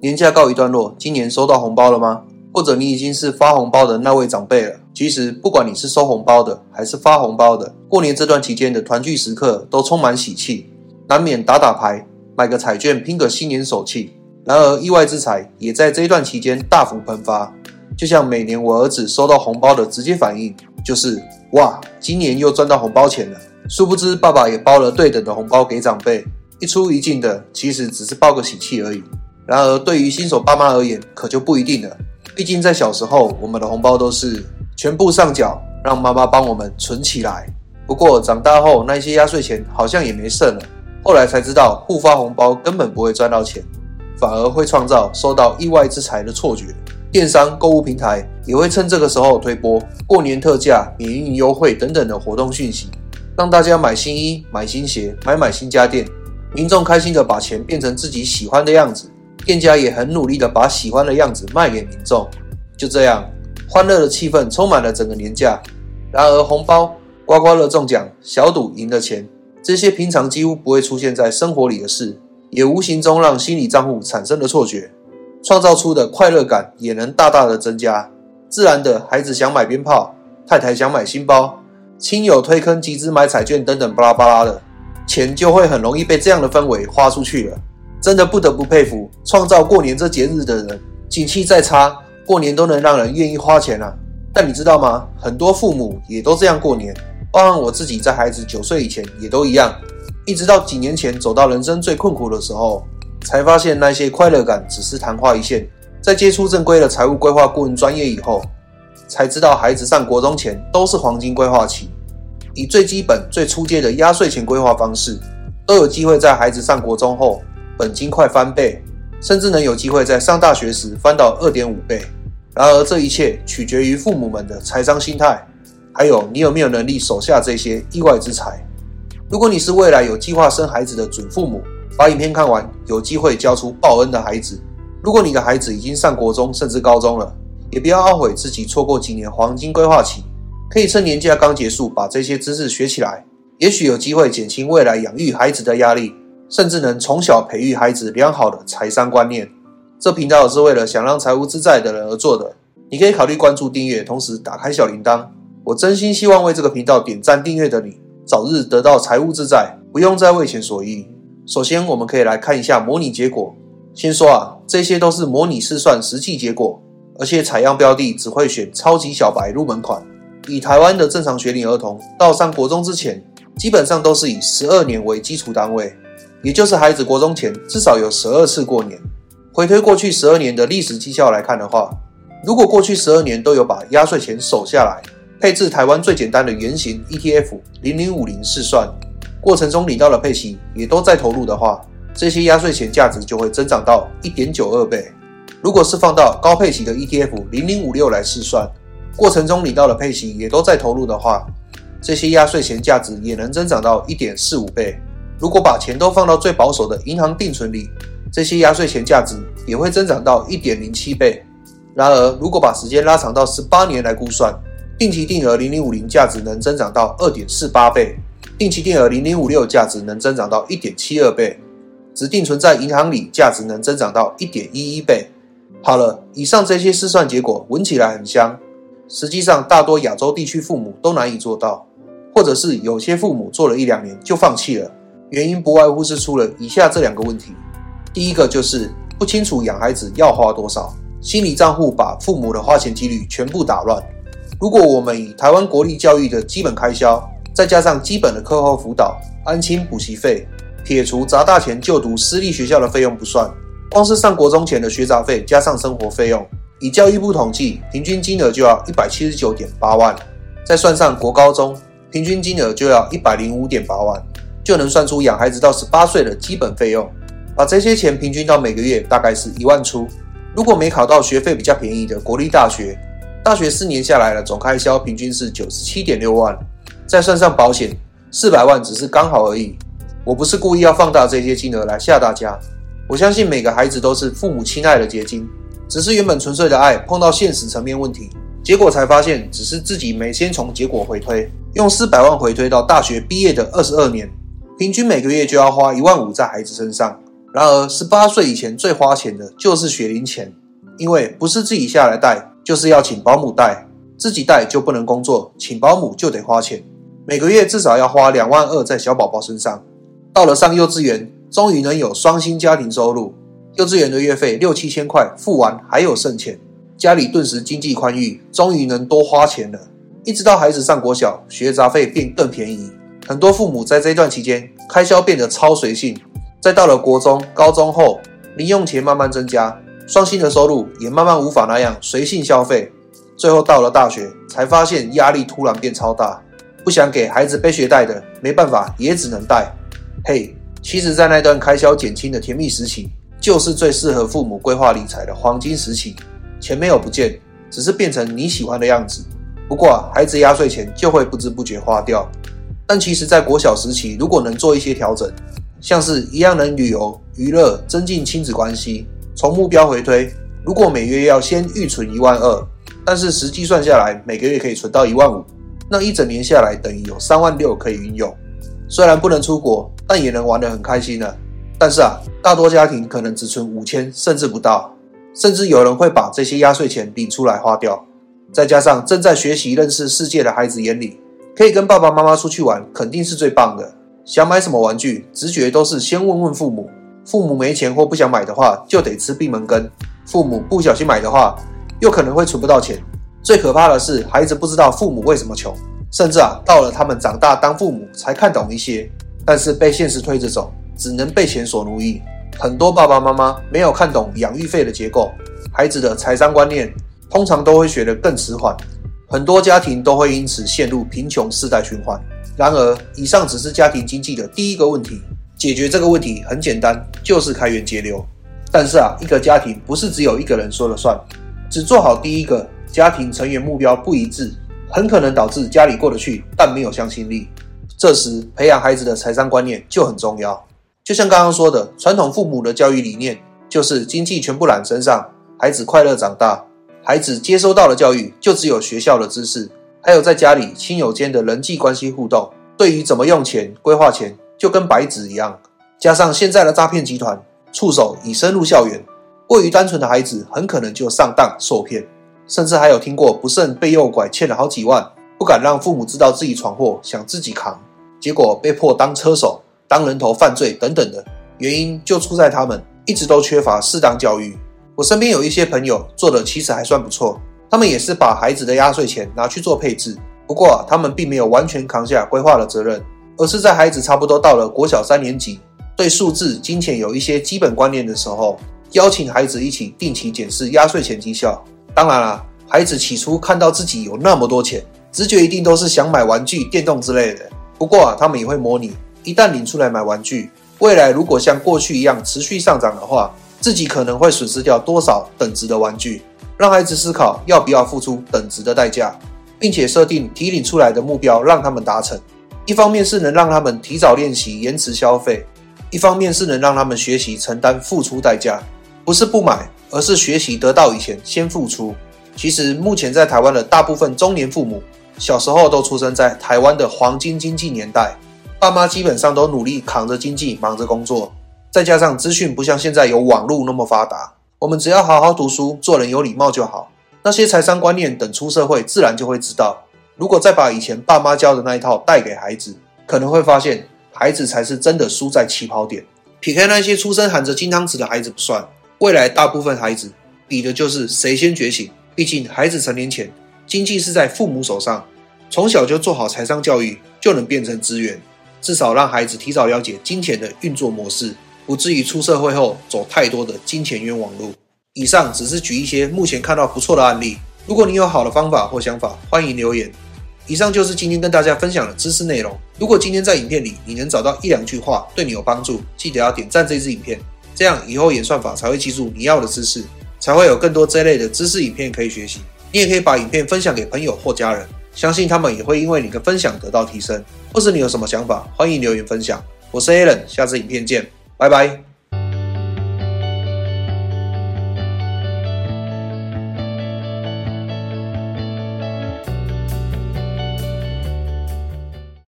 年假告一段落，今年收到红包了吗？或者你已经是发红包的那位长辈了？其实，不管你是收红包的还是发红包的，过年这段期间的团聚时刻都充满喜气，难免打打牌、买个彩券拼个新年手气。然而，意外之财也在这一段期间大幅喷发。就像每年我儿子收到红包的直接反应就是：“哇，今年又赚到红包钱了。”殊不知，爸爸也包了对等的红包给长辈，一出一进的，其实只是报个喜气而已。然而，对于新手爸妈而言，可就不一定了。毕竟在小时候，我们的红包都是全部上缴，让妈妈帮我们存起来。不过长大后，那些压岁钱好像也没剩了。后来才知道，互发红包根本不会赚到钱，反而会创造收到意外之财的错觉。电商购物平台也会趁这个时候推播过年特价、免运优惠等等的活动讯息，让大家买新衣、买新鞋、买买新家电。民众开心的把钱变成自己喜欢的样子。店家也很努力的把喜欢的样子卖给民众，就这样，欢乐的气氛充满了整个年假。然而，红包、刮刮乐中奖、小赌赢的钱，这些平常几乎不会出现在生活里的事，也无形中让心理账户产生了错觉，创造出的快乐感也能大大的增加。自然的，孩子想买鞭炮，太太想买新包，亲友推坑集资买彩券等等巴拉巴拉的，钱就会很容易被这样的氛围花出去了。真的不得不佩服创造过年这节日的人，景气再差，过年都能让人愿意花钱啊！但你知道吗？很多父母也都这样过年，包含我自己，在孩子九岁以前也都一样。一直到几年前走到人生最困苦的时候，才发现那些快乐感只是昙花一现。在接触正规的财务规划顾问专业以后，才知道孩子上国中前都是黄金规划期，以最基本、最初阶的压岁钱规划方式，都有机会在孩子上国中后。本金快翻倍，甚至能有机会在上大学时翻到二点五倍。然而，这一切取决于父母们的财商心态，还有你有没有能力守下这些意外之财。如果你是未来有计划生孩子的准父母，把影片看完，有机会教出报恩的孩子。如果你的孩子已经上国中甚至高中了，也不要懊悔自己错过几年黄金规划期，可以趁年假刚结束把这些知识学起来，也许有机会减轻未来养育孩子的压力。甚至能从小培育孩子良好的财商观念。这频道是为了想让财务自在的人而做的。你可以考虑关注订阅，同时打开小铃铛。我真心希望为这个频道点赞订阅的你，早日得到财务自在，不用再为钱所欲。首先，我们可以来看一下模拟结果。先说啊，这些都是模拟试算实际结果，而且采样标的只会选超级小白入门款。以台湾的正常学龄儿童到上国中之前，基本上都是以十二年为基础单位。也就是孩子国中前至少有十二次过年。回推过去十二年的历史绩效来看的话，如果过去十二年都有把压岁钱守下来，配置台湾最简单的圆形 ETF 零零五零试算，过程中领到的配息也都在投入的话，这些压岁钱价值就会增长到一点九二倍。如果是放到高配息的 ETF 零零五六来试算，过程中领到的配息也都在投入的话，这些压岁钱价值也能增长到一点四五倍。如果把钱都放到最保守的银行定存里，这些压岁钱价值也会增长到一点零七倍。然而，如果把时间拉长到十八年来估算，定期定额零零五零价值能增长到二点四八倍，定期定额零零五六价值能增长到一点七二倍，只定存在银行里价值能增长到一点一一倍。好了，以上这些试算结果闻起来很香，实际上大多亚洲地区父母都难以做到，或者是有些父母做了一两年就放弃了。原因不外乎是出了以下这两个问题，第一个就是不清楚养孩子要花多少，心理账户把父母的花钱几率全部打乱。如果我们以台湾国立教育的基本开销，再加上基本的课后辅导、安亲补习费，撇除砸大钱就读私立学校的费用不算，光是上国中前的学杂费加上生活费用，以教育部统计，平均金额就要一百七十九点八万，再算上国高中，平均金额就要一百零五点八万。就能算出养孩子到十八岁的基本费用，把这些钱平均到每个月大概是一万出。如果没考到学费比较便宜的国立大学，大学四年下来了总开销平均是九十七点六万，再算上保险，四百万只是刚好而已。我不是故意要放大这些金额来吓大家，我相信每个孩子都是父母亲爱的结晶，只是原本纯粹的爱碰到现实层面问题，结果才发现只是自己没先从结果回推，用四百万回推到大学毕业的二十二年。平均每个月就要花一万五在孩子身上，然而，十八岁以前最花钱的就是学龄前，因为不是自己下来带，就是要请保姆带，自己带就不能工作，请保姆就得花钱，每个月至少要花两万二在小宝宝身上。到了上幼稚园，终于能有双薪家庭收入，幼稚园的月费六七千块，付完还有剩钱，家里顿时经济宽裕，终于能多花钱了。一直到孩子上国小，学杂费变更便宜，很多父母在这段期间开销变得超随性。再到了国中、高中后，零用钱慢慢增加，双薪的收入也慢慢无法那样随性消费。最后到了大学，才发现压力突然变超大，不想给孩子背学贷的，没办法也只能贷。嘿，其实，在那段开销减轻的甜蜜时期，就是最适合父母规划理财的黄金时期。钱没有不见，只是变成你喜欢的样子。不过，孩子压岁钱就会不知不觉花掉。但其实，在国小时期，如果能做一些调整。像是一样能旅游、娱乐、增进亲子关系。从目标回推，如果每月要先预存一万二，但是实际算下来每个月可以存到一万五，那一整年下来等于有三万六可以运用。虽然不能出国，但也能玩得很开心呢。但是啊，大多家庭可能只存五千，甚至不到，甚至有人会把这些压岁钱领出来花掉。再加上正在学习认识世界的孩子眼里，可以跟爸爸妈妈出去玩，肯定是最棒的。想买什么玩具，直觉都是先问问父母。父母没钱或不想买的话，就得吃闭门羹。父母不小心买的话，又可能会存不到钱。最可怕的是，孩子不知道父母为什么穷，甚至啊，到了他们长大当父母才看懂一些。但是被现实推着走，只能被钱所奴役。很多爸爸妈妈没有看懂养育费的结构，孩子的财商观念通常都会学得更迟缓。很多家庭都会因此陷入贫穷世代循环。然而，以上只是家庭经济的第一个问题。解决这个问题很简单，就是开源节流。但是啊，一个家庭不是只有一个人说了算，只做好第一个，家庭成员目标不一致，很可能导致家里过得去，但没有向心力。这时，培养孩子的财商观念就很重要。就像刚刚说的，传统父母的教育理念就是经济全部揽身上，孩子快乐长大。孩子接收到的教育就只有学校的知识。还有在家里亲友间的人际关系互动，对于怎么用钱、规划钱，就跟白纸一样。加上现在的诈骗集团触手已深入校园，过于单纯的孩子很可能就上当受骗。甚至还有听过不慎被诱拐欠了好几万，不敢让父母知道自己闯祸，想自己扛，结果被迫当车手、当人头犯罪等等的。原因就出在他们一直都缺乏适当教育。我身边有一些朋友做的其实还算不错。他们也是把孩子的压岁钱拿去做配置，不过他们并没有完全扛下规划的责任，而是在孩子差不多到了国小三年级，对数字、金钱有一些基本观念的时候，邀请孩子一起定期检视压岁钱绩效。当然了，孩子起初看到自己有那么多钱，直觉一定都是想买玩具、电动之类的。不过啊，他们也会模拟，一旦领出来买玩具，未来如果像过去一样持续上涨的话，自己可能会损失掉多少等值的玩具。让孩子思考要不要付出等值的代价，并且设定提领出来的目标，让他们达成。一方面是能让他们提早练习延迟消费，一方面是能让他们学习承担付出代价，不是不买，而是学习得到以前先付出。其实目前在台湾的大部分中年父母，小时候都出生在台湾的黄金经济年代，爸妈基本上都努力扛着经济，忙着工作，再加上资讯不像现在有网络那么发达。我们只要好好读书，做人有礼貌就好。那些财商观念等出社会自然就会知道。如果再把以前爸妈教的那一套带给孩子，可能会发现孩子才是真的输在起跑点。撇开那些出生含着金汤匙的孩子不算，未来大部分孩子比的就是谁先觉醒。毕竟孩子成年前，经济是在父母手上，从小就做好财商教育，就能变成资源，至少让孩子提早了解金钱的运作模式。不至于出社会后走太多的金钱冤枉路。以上只是举一些目前看到不错的案例。如果你有好的方法或想法，欢迎留言。以上就是今天跟大家分享的知识内容。如果今天在影片里你能找到一两句话对你有帮助，记得要点赞这支影片，这样以后演算法才会记住你要的知识，才会有更多这类的知识影片可以学习。你也可以把影片分享给朋友或家人，相信他们也会因为你的分享得到提升。或是你有什么想法，欢迎留言分享。我是 Alan，下次影片见。拜拜。